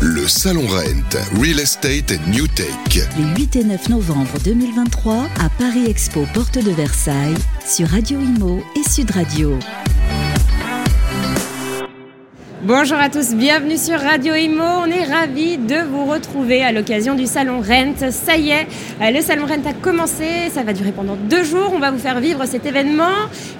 Le Salon Rent, Real Estate and New Tech. Les 8 et 9 novembre 2023 à Paris Expo, porte de Versailles, sur Radio Imo et Sud Radio. Bonjour à tous, bienvenue sur Radio Imo. On est ravis de vous retrouver à l'occasion du Salon Rent. Ça y est, euh, le Salon Rent a commencé, ça va durer pendant deux jours. On va vous faire vivre cet événement.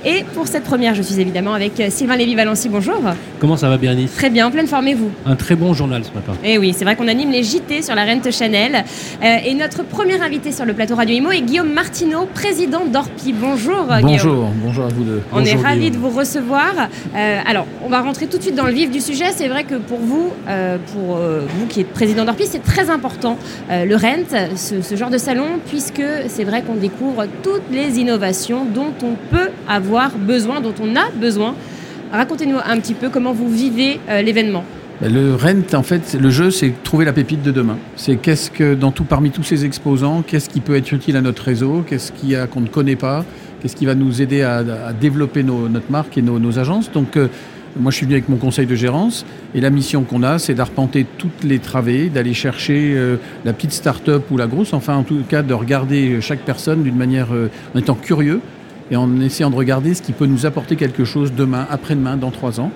Et pour cette première, je suis évidemment avec euh, Sylvain Lévy-Valency. Bonjour. Comment ça va, Bérénice Très bien, en pleine forme, et vous? Un très bon journal ce matin. Et oui, c'est vrai qu'on anime les JT sur la Rent Chanel. Euh, et notre premier invité sur le plateau Radio Imo est Guillaume Martineau, président d'Orpi. Bonjour, Guillaume. Bonjour, bonjour à vous deux. On est Bonjour, ravis Guillaume. de vous recevoir. Alors, on va rentrer tout de suite dans le vif du sujet. C'est vrai que pour vous, euh, pour euh, vous qui êtes président d'Orpi, c'est très important euh, le rent, ce, genre de salon, puisque c'est vrai qu'on découvre toutes les innovations dont on peut avoir besoin, dont on a besoin. Racontez-nous un petit peu comment vous vivez l'événement. Ben, Le Rent, en fait, le jeu, c'est trouver la pépite de demain. C'est qu'est-ce que, dans tout, parmi tous ces exposants, qu'est-ce qui peut être utile à notre réseau, qu'est-ce qu'il y a qu'on ne connaît pas, qu'est-ce qui va nous aider à, développer notre marque et nos, nos agences. Donc, moi, je suis venu avec mon conseil de gérance et la mission qu'on a, c'est d'arpenter toutes les travées, d'aller chercher euh, la petite start-up ou la grosse, enfin, en tout cas, de regarder chaque personne d'une manière, euh, en étant curieux et en essayant de regarder ce qui peut nous apporter quelque chose demain, après-demain, dans trois ans.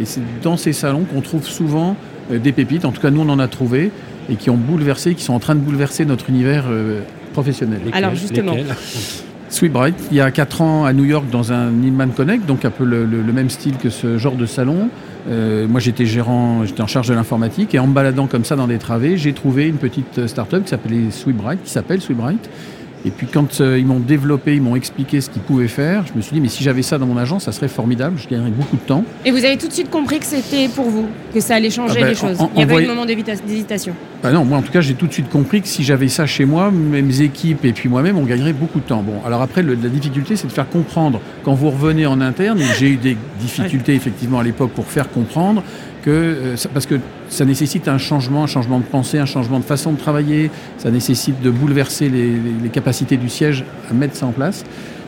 Et c'est dans ces salons qu'on trouve souvent euh, des pépites, en tout cas nous on en a trouvé, et qui ont bouleversé, qui sont en train de bouleverser notre univers euh, professionnel. Alors, justement. Sweetbright, il y a 4 ans à New York dans un Inman Connect, donc un peu le, même style que ce genre de salon. Euh, moi j'étais gérant, j'étais en charge de l'informatique et en baladant comme ça dans des travées, j'ai trouvé une petite start-up qui s'appelait Sweetbright, qui s'appelle Sweetbright. Et puis quand euh, ils m'ont développé, ils m'ont expliqué ce qu'ils pouvaient faire, je me suis dit mais si j'avais ça dans mon agence, ça serait formidable, je gagnerais beaucoup de temps. Et vous avez tout de suite compris que c'était pour vous, que ça allait changer Ah ben, les choses. en- Il n'y a pas eu de moment d'hésitation. Bah non, moi en tout cas j'ai tout de suite compris que si j'avais ça chez moi, mes équipes et puis moi-même, on gagnerait beaucoup de temps. Bon, alors après le- la difficulté c'est de faire comprendre quand vous revenez en interne, et j'ai eu des difficultés effectivement à l'époque pour faire comprendre que euh, parce que ça nécessite un changement, un changement de pensée, un changement de façon de travailler, ça nécessite de bouleverser les, capacités du siège à mettre ça en place.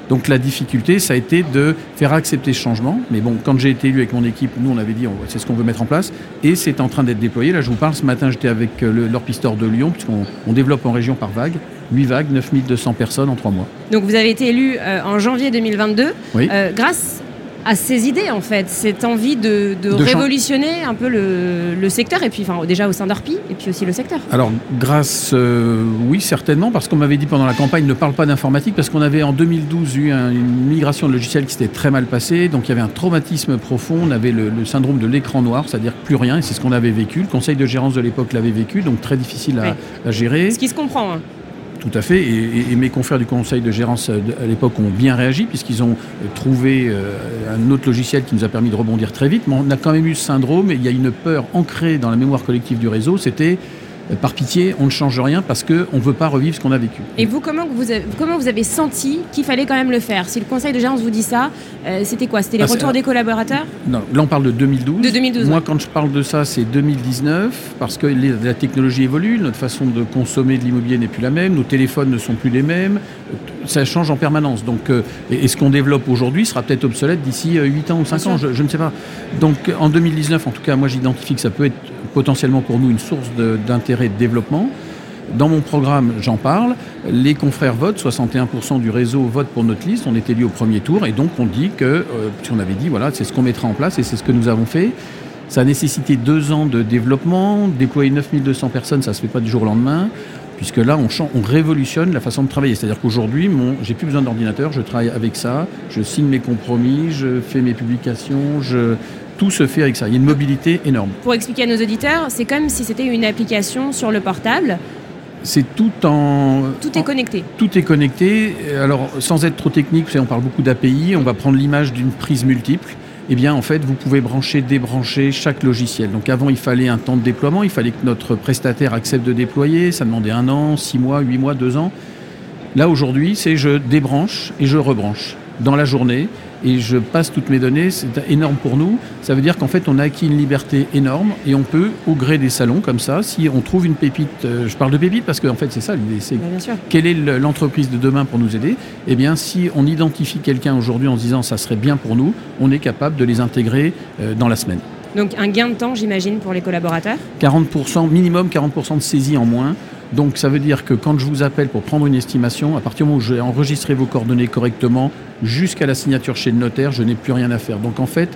Donc la difficulté, ça a été de faire accepter ce changement. Mais bon, quand j'ai été élu avec mon équipe, nous on avait dit c'est ce qu'on veut mettre en place et c'est en train d'être déployé. Là, je vous parle, ce matin j'étais avec euh, l'Orpistor de Lyon, puisqu'on on développe en région par vague, 8 vagues, 9200 personnes en 3 mois. Donc vous avez été élu euh, en janvier 2022 Oui. euh, grâce à ces idées en fait, cette envie de, de De chan- révolutionner un peu le, le secteur et puis enfin déjà au sein d'Orpi et puis aussi le secteur. Alors, grâce, euh, oui, certainement, parce qu'on m'avait dit pendant la campagne ne parle pas d'informatique, parce qu'on avait en 2012 eu un- une migration de logiciels qui s'était très mal passée, donc il y avait un traumatisme profond, on avait le, le syndrome de l'écran noir, c'est-à-dire plus rien, et c'est ce qu'on avait vécu. Le conseil de gérance de l'époque l'avait vécu, donc très difficile à, à gérer. Ce qui se comprend. hein. Tout à fait, et, mes confrères du conseil de gérance euh, à l'époque ont bien réagi puisqu'ils ont euh, trouvé euh, un autre logiciel qui nous a permis de rebondir très vite. Mais on a quand même eu ce syndrome, et il y a une peur ancrée dans la mémoire collective du réseau, c'était par pitié, on ne change rien parce qu'on ne veut pas revivre ce qu'on a vécu. Et vous comment vous avez, comment vous avez senti qu'il fallait quand même le faire? Si le conseil de gérance vous dit ça, euh, c'était quoi? C'était les Ah, retours des collaborateurs? Non, là, on parle de 2012. De 2012, Moi, ouais. quand je parle de ça, c'est 2019, parce que les- la technologie évolue, notre façon de consommer de l'immobilier n'est plus la même, nos téléphones ne sont plus les mêmes, euh, ça change en permanence. Donc, euh, et, et ce qu'on développe aujourd'hui sera peut-être obsolète d'ici euh, 8 ans ou 5 Bien ans, je, je ne sais pas. Donc, euh, en 2019, en tout cas, moi, j'identifie que ça peut être potentiellement pour nous une source de- d'intérêt de développement. Dans mon programme, j'en parle. Les confrères votent, 61% du réseau vote pour notre liste. On est élu au premier tour et donc on dit que, euh, puisqu'on avait dit, voilà, c'est ce qu'on mettra en place et c'est ce que nous avons fait. Ça a nécessité deux ans de développement. Déployer 9200 personnes, ça ne se fait pas du jour au lendemain. Puisque là, on, on révolutionne la façon de travailler. C'est-à-dire qu'aujourd'hui, j'ai plus besoin d'ordinateur, je travaille avec ça, je signe mes compromis, je fais mes publications, je, tout se fait avec ça. Il y a une mobilité énorme. Pour expliquer à nos auditeurs, c'est comme si c'était une application sur le portable. C'est tout en. Tout est en- connecté. Tout est connecté. Alors, sans être trop technique, on parle beaucoup d'API, on va prendre l'image d'une prise multiple. Eh bien, en fait, vous pouvez brancher, débrancher chaque logiciel. Donc, avant, il fallait un temps de déploiement, il fallait que notre prestataire accepte de déployer. Ça demandait un an, six mois, huit mois, deux ans. Là, aujourd'hui, c'est je débranche et je rebranche dans la journée et je passe toutes mes données. C'est énorme pour nous. Ça veut dire qu'en fait, on a acquis une liberté énorme et on peut, au gré des salons comme ça, si on trouve une pépite, euh, je parle de pépite parce qu'en fait, c'est ça l'idée, c'est Bah, quelle est le- l'entreprise de demain pour nous aider Eh bien, si on identifie quelqu'un aujourd'hui en se disant ça serait bien pour nous, on est capable de les intégrer euh, dans la semaine. Donc un gain de temps, j'imagine, pour les collaborateurs 40%, minimum 40% de saisie en moins. Donc ça veut dire que quand je vous appelle pour prendre une estimation, à partir du moment où j'ai enregistré vos coordonnées correctement, jusqu'à la signature chez le notaire, je n'ai plus rien à faire. Donc en fait,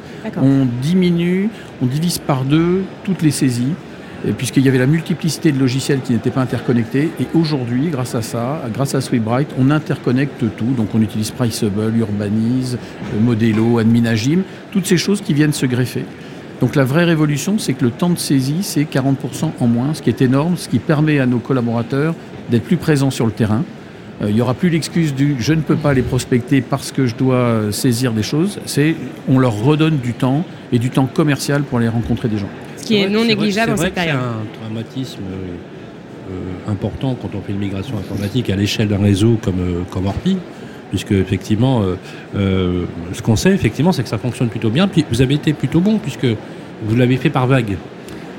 on diminue, on divise par deux toutes les saisies, puisqu'il y avait la multiplicité de logiciels qui n'étaient pas interconnectés. Et aujourd'hui, grâce à ça, grâce à Sweetbright, on interconnecte tout. Donc on utilise Priceable, Urbanize, Modelo, Adminagim, toutes ces choses qui viennent se greffer. Donc la vraie révolution, c'est que le temps de saisie, c'est 40% en moins, ce qui est énorme, ce qui permet à nos collaborateurs d'être plus présents sur le terrain. Euh, il n'y aura plus l'excuse du je ne peux pas les prospecter parce que je dois euh, saisir des choses. C'est on leur redonne du temps et du temps commercial pour aller rencontrer des gens. Ce qui est, vrai- non négligeable vrai cette période. C'est un traumatisme euh, euh, important quand on fait une migration informatique à l'échelle d'un réseau comme, euh, comme Orpi, puisque effectivement, euh, euh, ce qu'on sait effectivement, c'est que ça fonctionne plutôt bien. Puis vous avez été plutôt bon puisque vous l'avez fait par vague.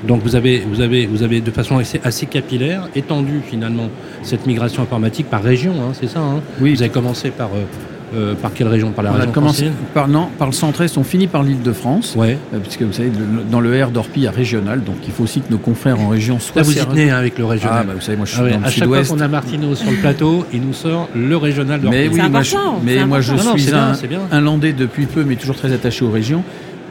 Donc vous avez, vous avez, vous avez de façon assez, assez capillaire étendu finalement cette migration informatique par région, hein, c'est ça. hein? Oui. Vous avez commencé par, euh, euh, par quelle région? Par la on a commencé par, non, par le centre-est, on finit par l'île de France. Ouais. Euh, Puisque vous savez, le- dans le R d'Orpi, il y a régional, donc il faut aussi que nos confrères en région soient Là vous y tenez hein, avec le Ah, régional. bah, vous savez, moi je suis Ah ouais, dans le à chaque fois sud-ouest. qu'on a Martino sur le plateau, il nous sort le régional de Mais oui, C'est moi, je, important, mais moi je. Non, suis un, c'est bien. un Landais depuis peu, mais toujours très attaché aux régions.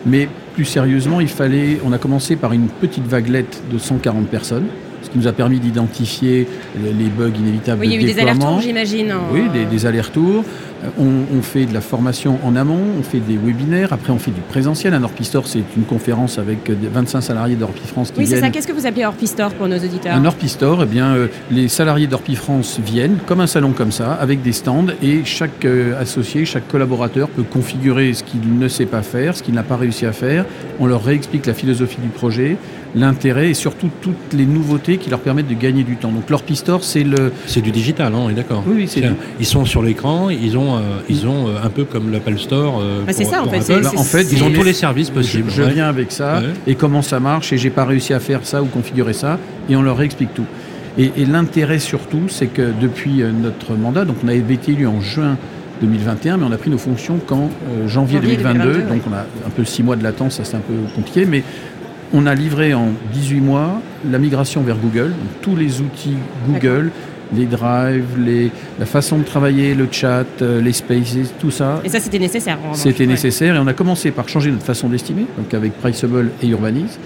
Mais plus sérieusement, il fallait. On a commencé par une petite vaguelette de 140 personnes, ce qui nous a permis d'identifier les bugs inévitables Oui, il y a eu des allers-retours, j'imagine. en- Oui, des, des allers-retours. Euh, On, on fait de la formation en amont, on fait des webinaires, après on fait du présentiel. Un Orpistore, c'est une conférence avec euh, des 25 salariés d'Orpi France qui Oui, c'est viennent. ça. Qu'est-ce que vous appelez Orpistore pour nos auditeurs Un Orpistore, eh bien, euh, les salariés d'Orpi France viennent, comme un salon comme ça, avec des stands, et chaque euh, associé, chaque collaborateur peut configurer ce qu'il ne sait pas faire, ce qu'il n'a pas réussi à faire. On leur réexplique la philosophie du projet, l'intérêt et surtout toutes les nouveautés qui leur permettent de gagner du temps. Donc l'Orpistore, c'est le... C'est du digital, hein, on est d'accord. Oui, oui, c'est du- Ils sont sur l'écran, ils ont, euh, ils ont euh, un peu comme l'Apple Store. euh, Bah, c'est pour- ça, en fait, Apple. c'est- en fait, ils ont tous les services possibles. je ouais. viens avec ça, Ouais. et comment ça marche, et j'ai pas réussi à faire ça ou configurer ça, et on leur réexplique tout. Et, et l'intérêt surtout, c'est que depuis notre mandat, donc on avait été élu en juin 2021, mais on a pris nos fonctions qu'en euh, janvier, Janvier 2022, 2022, donc on a un peu six mois de latence, ça c'est un peu compliqué, mais on a livré en 18 mois la migration vers Google, donc tous les outils Google, les drives, les, la façon de travailler, le chat, euh, les spaces, tout ça, Et ça, c'était nécessaire. c'était nécessaire et on a commencé par changer notre façon d'estimer, donc avec Priceable et Urbanize.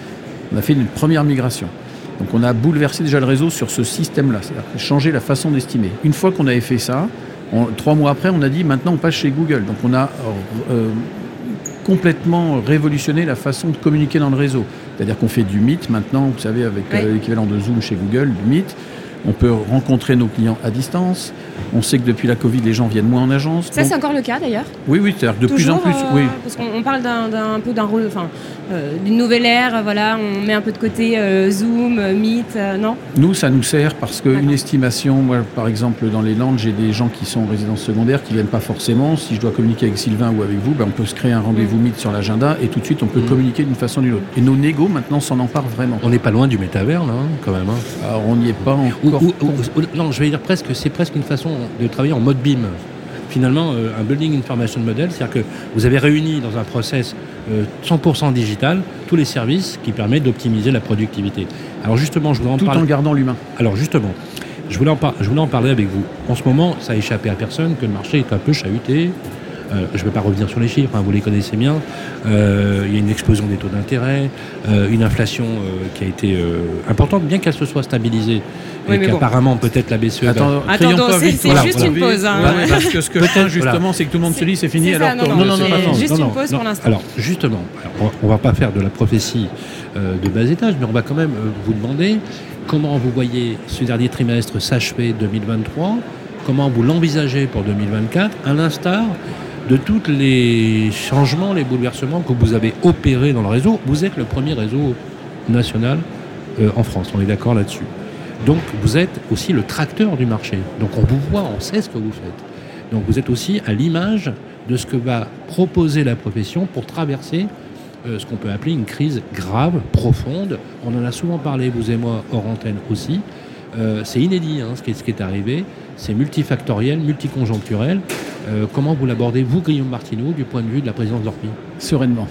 On a fait une première migration. Donc on a bouleversé déjà le réseau sur ce système-là, c'est-à-dire changer la façon d'estimer. Une fois qu'on avait fait ça, on- trois mois après, on a dit maintenant on passe chez Google. Donc on a euh, complètement révolutionné la façon de communiquer dans le réseau. C'est-à-dire qu'on fait du Meet maintenant, vous savez, avec euh, l'équivalent de Zoom chez Google, du Meet. On peut rencontrer nos clients à distance. On sait que depuis la Covid, les gens viennent moins en agence. Ça, Donc- c'est encore le cas d'ailleurs. oui, oui, c'est-à-dire que de plus en plus, euh, oui. Parce qu'on on parle d'un d'un- un peu d'un rôle, enfin, euh, d'une nouvelle ère. Voilà, on met un peu de côté euh, Zoom, euh, Meet, euh, non Nous, ça nous sert parce qu'une estimation, moi, par exemple, dans les Landes, j'ai des gens qui sont en résidence secondaire qui viennent pas forcément. Si je dois communiquer avec Sylvain ou avec vous, ben, on peut se créer un rendez-vous Meet sur l'agenda et tout de suite, on peut Mm. communiquer d'une façon ou d'une autre. Et nos négos, maintenant, s'en emparent vraiment. On n'est pas loin du métavers, là, hein, quand même. hein. Alors, on n'y est pas encore. ou- non, je vais dire presque, c'est presque une façon de travailler en mode BIM. Finalement, euh, un Building Information Model, c'est-à-dire que vous avez réuni dans un process euh, 100% digital tous les services qui permettent d'optimiser la productivité. Alors justement, je voulais en tout parler. en gardant l'humain. Alors justement, je voulais, en par- je voulais en parler avec vous. En ce moment, ça a échappé à personne que le marché est un peu chahuté. Euh, je ne vais pas revenir sur les chiffres, hein, vous les connaissez bien. Euh, il y a une explosion des taux d'intérêt, euh, une inflation euh, qui a été euh, importante, bien qu'elle se soit stabilisée. Oui, et mais bon. qu'apparemment, peut-être la BCE. Attends, Attendons, crions pas c'est- voilà, juste voilà. une pause, hein. Parce que ce que je crains, justement, c'est que tout le monde se dit c'est fini alors non, non, c'est- non, c'est- Juste une pause pour l'instant. Alors, justement, alors, on ne va pas faire de la prophétie euh, de bas étage, mais on va quand même euh, vous demander comment vous voyez ce dernier trimestre s'achever 2023, comment vous l'envisagez pour 2024, à l'instar de tous les changements, les bouleversements que vous avez opérés dans le réseau. Vous êtes le premier réseau national euh, en France, on est d'accord là-dessus. Donc vous êtes aussi le tracteur du marché. Donc on vous voit, on sait ce que vous faites. Donc vous êtes aussi à l'image de ce que va proposer la profession pour traverser euh, ce qu'on peut appeler une crise grave, profonde. On en a souvent parlé, vous et moi, hors antenne aussi. Euh, c'est inédit hein, ce, qui est, ce qui est arrivé. C'est multifactoriel, multiconjoncturel. Euh, comment vous l'abordez, vous, Guillaume Martineau, du point de vue de la présidence d'Orpi? Sereinement.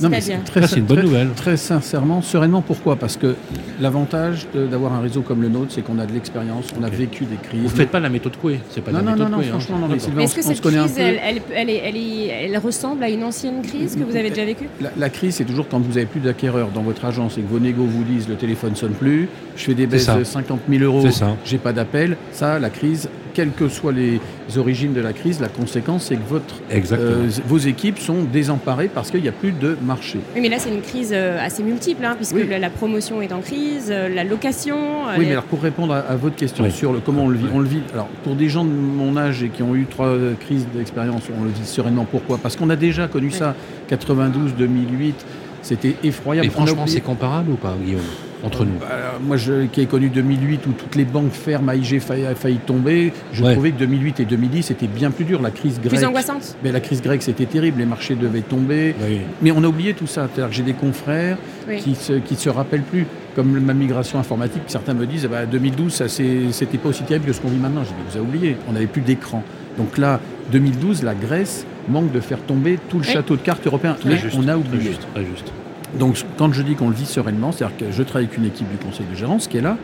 Non, mais C'est-à-dire très, Ça, c'est une bonne très- nouvelle. Très sincèrement, sereinement, pourquoi? Parce que l'avantage de- d'avoir un réseau comme le nôtre, c'est qu'on a de l'expérience, on a vécu des crises. Vous faites pas la méthode Coué, c'est pas Non, la non, méthode non, non, Coué, hein. franchement, non, mais. Sylvain, est-ce que cette crise, peu. elle, elle, elle, est- elle est- elle ressemble à une ancienne crise que vous avez déjà vécue? La, la crise, c'est toujours quand vous avez plus d'acquéreurs dans votre agence et que vos négos vous disent le téléphone sonne plus, je fais des baisses de 50 000 euros, C'est j'ai pas d'appel. Ça, la crise, quelles que soient les origines de la crise, la conséquence, c'est que votre, euh, vos équipes sont désemparées parce qu'il n'y a plus de marché. Oui, mais là, c'est une crise euh, assez multiple, hein, puisque Oui. la, la promotion est en crise, euh, la location. Oui, les- mais alors pour répondre à, à votre question Oui. sur le, comment on le vit, on le vit. Alors pour des gens de mon âge et qui ont eu trois crises d'expérience, on le vit sereinement. Pourquoi? Parce qu'on a déjà connu ça, 92, 2008, c'était effroyable. Et franchement, c'est comparable ou pas, Guillaume? Entre nous Bah, moi, je, qui ai connu 2008 où toutes les banques fermes, AIG failli, a failli tomber, je Ouais. trouvais que 2008 et 2010 c'était bien plus dur. La crise grecque, plus angoissante. mais la crise grecque c'était terrible, les marchés devaient tomber. Oui. Mais on a oublié tout ça. C'est-à-dire que j'ai des confrères Oui. qui se, qui se rappellent plus, comme ma migration informatique. Certains me disent, bah, 2012, ça c'est- c'était pas aussi terrible que ce qu'on vit maintenant. Je dis, vous avez oublié, on n'avait plus d'écran. Donc là, 2012, la Grèce manque de faire tomber tout le Oui. château de cartes européen. Mais juste, on a très oublié. juste, très juste. Donc quand je dis qu'on le vit sereinement, c'est-à-dire que je travaille avec une équipe du conseil de gérance qui est là,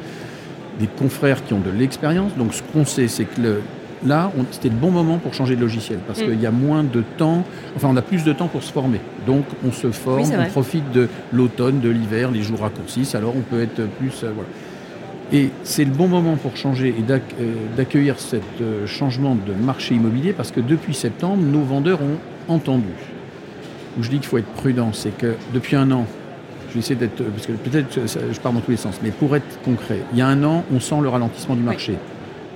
des confrères qui ont de l'expérience. Donc ce qu'on sait, c'est que le- là, c'était le bon moment pour changer de logiciel parce Mm. qu'il y a moins de temps, enfin on a plus de temps pour se former. Donc on se forme, Oui, on profite de l'automne, de l'hiver, les jours raccourcissent, alors on peut être plus... euh, voilà. Et c'est le bon moment pour changer et euh, d'accueillir ce changement de marché immobilier parce que depuis septembre, nos vendeurs ont entendu. Où je dis qu'il faut être prudent, c'est que depuis un an, je vais essayer d'être, parce que peut-être je pars dans tous les sens, mais pour être concret, il y a un an, on sent le ralentissement du marché.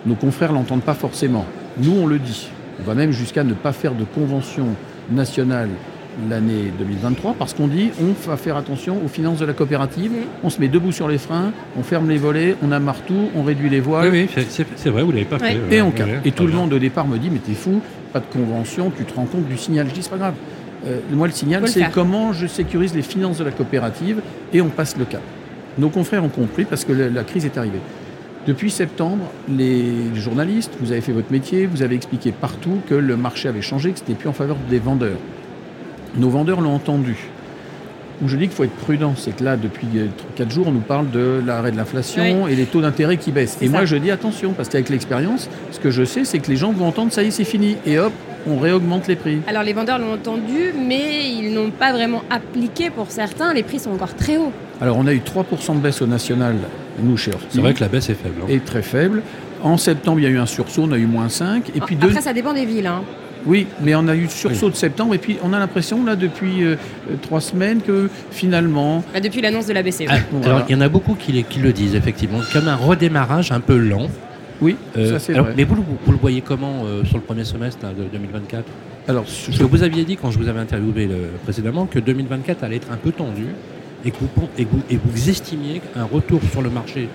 Nos confrères l'entendent pas forcément. Nous, on le dit. On va même jusqu'à ne pas faire de convention nationale l'année 2023 parce qu'on dit on va faire attention aux finances de la coopérative, on se met debout sur les freins, on ferme les volets, on amarre tout, on réduit les voiles. Oui, oui, c'est- vrai, vous l'avez pas fait. Et ouais, ouais, Et tout le monde au départ me dit mais t'es fou, pas de convention, tu te rends compte du signal. Je dis c'est pas grave. Euh, moi le signal c'est comment je sécurise les finances de la coopérative et on passe le cap. Nos confrères ont compris parce que la, la crise est arrivée. Depuis septembre, les journalistes, vous avez fait votre métier, vous avez expliqué partout que le marché avait changé, que c'était plus en faveur des vendeurs. Nos vendeurs l'ont entendu. Où je dis qu'il faut être prudent, c'est que là, depuis 4 jours, on nous parle de l'arrêt de l'inflation et les taux d'intérêt qui baissent. Et moi, je dis attention, parce qu'avec l'expérience, ce que je sais, c'est que les gens vont entendre ça y est, c'est fini. Et hop, on réaugmente les prix. Alors les vendeurs l'ont entendu, mais ils n'ont pas vraiment appliqué pour certains. Les prix sont encore très hauts. Alors, on a eu 3% de baisse au national, nous, chez C'est vrai que la baisse est faible. hein. et très faible. En septembre, il y a eu un sursaut, on a eu moins 5. Et puis deux- Après, ça dépend des villes. hein. Oui, mais on a eu sursaut de septembre, et puis on a l'impression, là, depuis euh, euh, trois semaines, que finalement, Bah, depuis l'annonce de la BCE. Ah, Voilà. Alors, il y en a beaucoup qui, les- qui le disent, effectivement, comme un redémarrage un peu lent. Oui, Euh, ça c'est alors, vrai. Mais vous, le- vous le voyez comment euh, sur le premier semestre là, de 2024 Alors, Parce je- que vous aviez dit, quand je vous avais interviewé le- précédemment, que 2024 allait être un peu tendu et que vous, pen- et que vous, et vous estimiez un retour sur le marché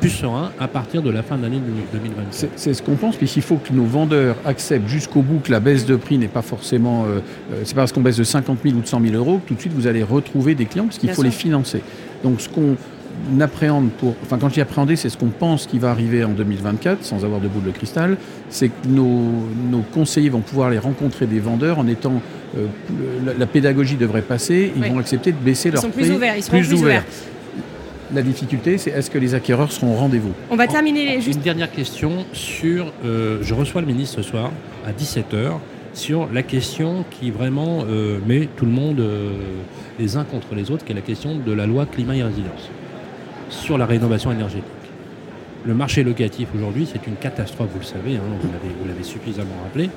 plus serein à partir de la fin de l'année 2024. C'est c'est ce qu'on pense, puisqu'il faut que nos vendeurs acceptent jusqu'au bout que la baisse de prix n'est pas forcément. euh, euh, c'est pas parce qu'on baisse de 50 000 ou de 100 000 euros que tout de suite vous allez retrouver des clients, parce qu'il Bien faut sûr. les financer. Donc ce qu'on appréhende pour. Enfin, quand je dis appréhender, c'est ce qu'on pense qui va arriver en 2024, sans avoir de boule de cristal. C'est que nos, nos conseillers vont pouvoir aller rencontrer des vendeurs en étant. euh, la, la pédagogie devrait passer, ils Oui. vont accepter de baisser Ils leur sont prix. plus ouverts. Ils seront plus, ouverts. La difficulté, c'est est-ce que les acquéreurs seront au rendez-vous? On va terminer les- Une juste. dernière question sur. euh, je reçois le ministre ce soir à 17h sur la question qui vraiment euh, met tout le monde euh, les uns contre les autres, qui est la question de la loi climat et résilience sur la rénovation énergétique. Le marché locatif aujourd'hui, c'est une catastrophe, vous le savez, hein, vous l'avez- suffisamment rappelé.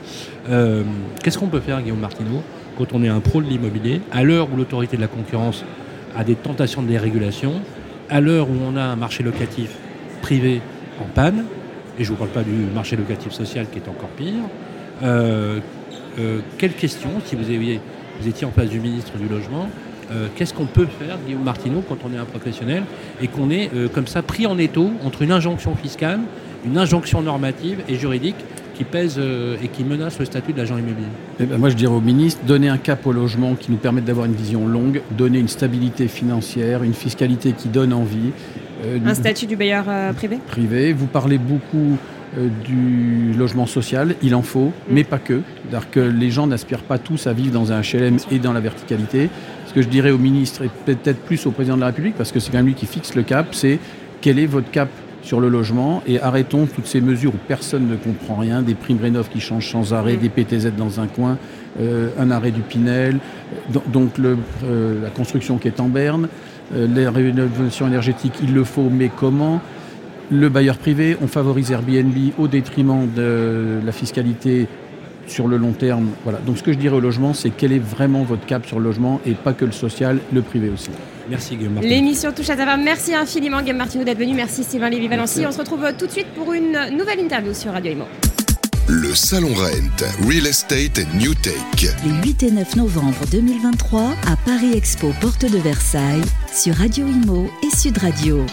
Euh, Qu'est-ce qu'on peut faire, Guillaume Martineau, quand on est un pro de l'immobilier, à l'heure où l'autorité de la concurrence a des tentations de dérégulation, à l'heure où on a un marché locatif privé en panne, et je ne vous parle pas du marché locatif social qui est encore pire, euh, euh, quelle question, si vous étiez en face du ministre du Logement, euh, qu'est-ce qu'on peut faire, Guillaume Martineau, quand on est un professionnel et qu'on est euh, comme ça pris en étau entre une injonction fiscale, une injonction normative et juridique qui pèse euh, et qui menace le statut de l'agent immobilier? Eh ben, moi, je dirais au ministre, donner un cap au logement qui nous permette d'avoir une vision longue, donner une stabilité financière, une fiscalité qui donne envie. euh, Un du- statut du bailleur euh, privé? privé. Vous parlez beaucoup du logement social, il en faut, mais pas que. C'est-à-dire que les gens n'aspirent pas tous à vivre dans un HLM et dans la verticalité. Ce que je dirais au ministre et peut-être plus au président de la République, parce que c'est quand même lui qui fixe le cap, c'est quel est votre cap sur le logement et arrêtons toutes ces mesures où personne ne comprend rien, des primes rénov qui changent sans arrêt, des PTZ dans un coin, euh, un arrêt du Pinel, donc le, euh, la construction qui est en berne, euh, les rénovations énergétiques, il le faut, mais comment? Le bailleur privé, on favorise Airbnb au détriment de la fiscalité sur le long terme. Voilà. Donc ce que je dirais au logement, c'est quel est vraiment votre cap sur le logement et pas que le social, le privé aussi. Merci Guillaume L'émission touche à sa fin. Merci infiniment Guillaume Martineau d'être venu. Merci Sylvain Lévy-Valency. On se retrouve tout de suite pour une nouvelle interview sur Radio Imo. Le Salon Rent, Real Estate and New Tech. Les 8 et 9 novembre 2023 à Paris Expo, porte de Versailles, sur Radio Imo et Sud Radio.